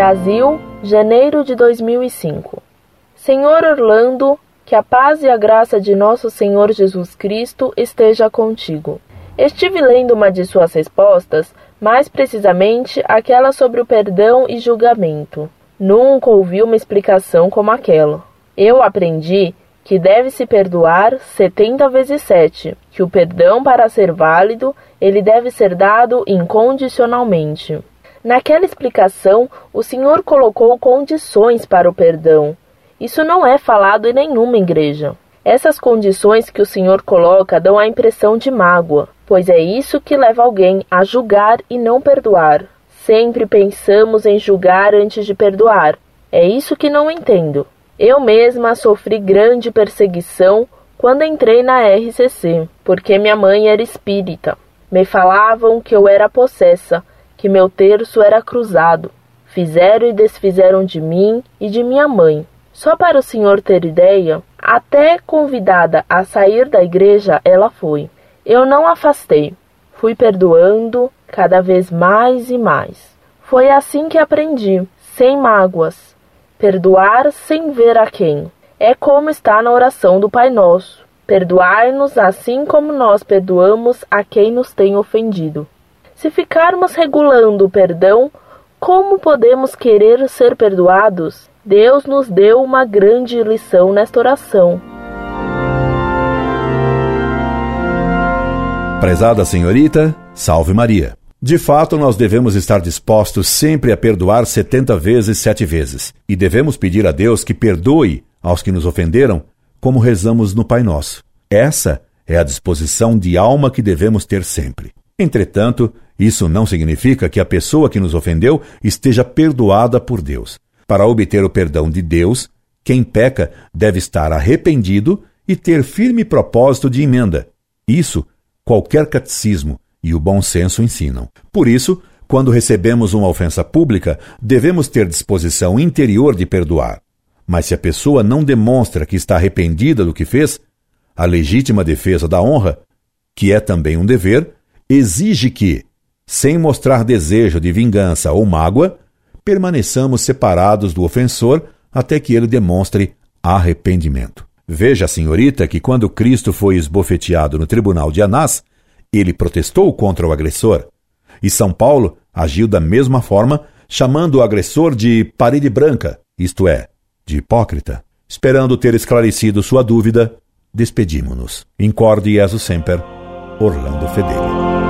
Brasil, janeiro de 2005. Senhor Orlando, que a paz e a graça de nosso Senhor Jesus Cristo esteja contigo. Estive lendo uma de suas respostas, mais precisamente aquela sobre o perdão e julgamento. Nunca ouvi uma explicação como aquela. Eu aprendi que deve-se perdoar setenta vezes sete, que o perdão, para ser válido, ele deve ser dado incondicionalmente. Naquela explicação, o Senhor colocou condições para o perdão, isso não é falado em nenhuma igreja. Essas condições que o Senhor coloca dão a impressão de mágoa, pois é isso que leva alguém a julgar e não perdoar. Sempre pensamos em julgar antes de perdoar. É isso que não entendo. Eu mesma sofri grande perseguição quando entrei na RCC, porque minha mãe era espírita. Me falavam que eu era possessa, que meu terço era cruzado. Fizeram e desfizeram de mim e de minha mãe. Só para o senhor ter ideia, até convidada a sair da igreja ela foi. Eu não afastei. Fui perdoando cada vez mais e mais. Foi assim que aprendi, sem mágoas. Perdoar sem ver a quem. É como está na oração do Pai Nosso. Perdoai-nos assim como nós perdoamos a quem nos tem ofendido. Se ficarmos regulando o perdão, como podemos querer ser perdoados? Deus nos deu uma grande lição nesta oração. Prezada senhorita, salve Maria. De fato, nós devemos estar dispostos sempre a perdoar setenta vezes sete vezes, e devemos pedir a Deus que perdoe aos que nos ofenderam, como rezamos no Pai Nosso. Essa é a disposição de alma que devemos ter sempre. Entretanto, isso não significa que a pessoa que nos ofendeu esteja perdoada por Deus. Para obter o perdão de Deus, quem peca deve estar arrependido e ter firme propósito de emenda. Isso qualquer catecismo e o bom senso ensinam. Por isso, quando recebemos uma ofensa pública, devemos ter disposição interior de perdoar. Mas se a pessoa não demonstra que está arrependida do que fez, a legítima defesa da honra, que é também um dever, exige que, sem mostrar desejo de vingança ou mágoa, permaneçamos separados do ofensor até que ele demonstre arrependimento. Veja, senhorita, que quando Cristo foi esbofeteado no tribunal de Anás, ele protestou contra o agressor. E São Paulo agiu da mesma forma, chamando o agressor de parede branca, isto é, de hipócrita. Esperando ter esclarecido sua dúvida, despedimo-nos. Incorde Jesus Semper, Orlando Fedeli.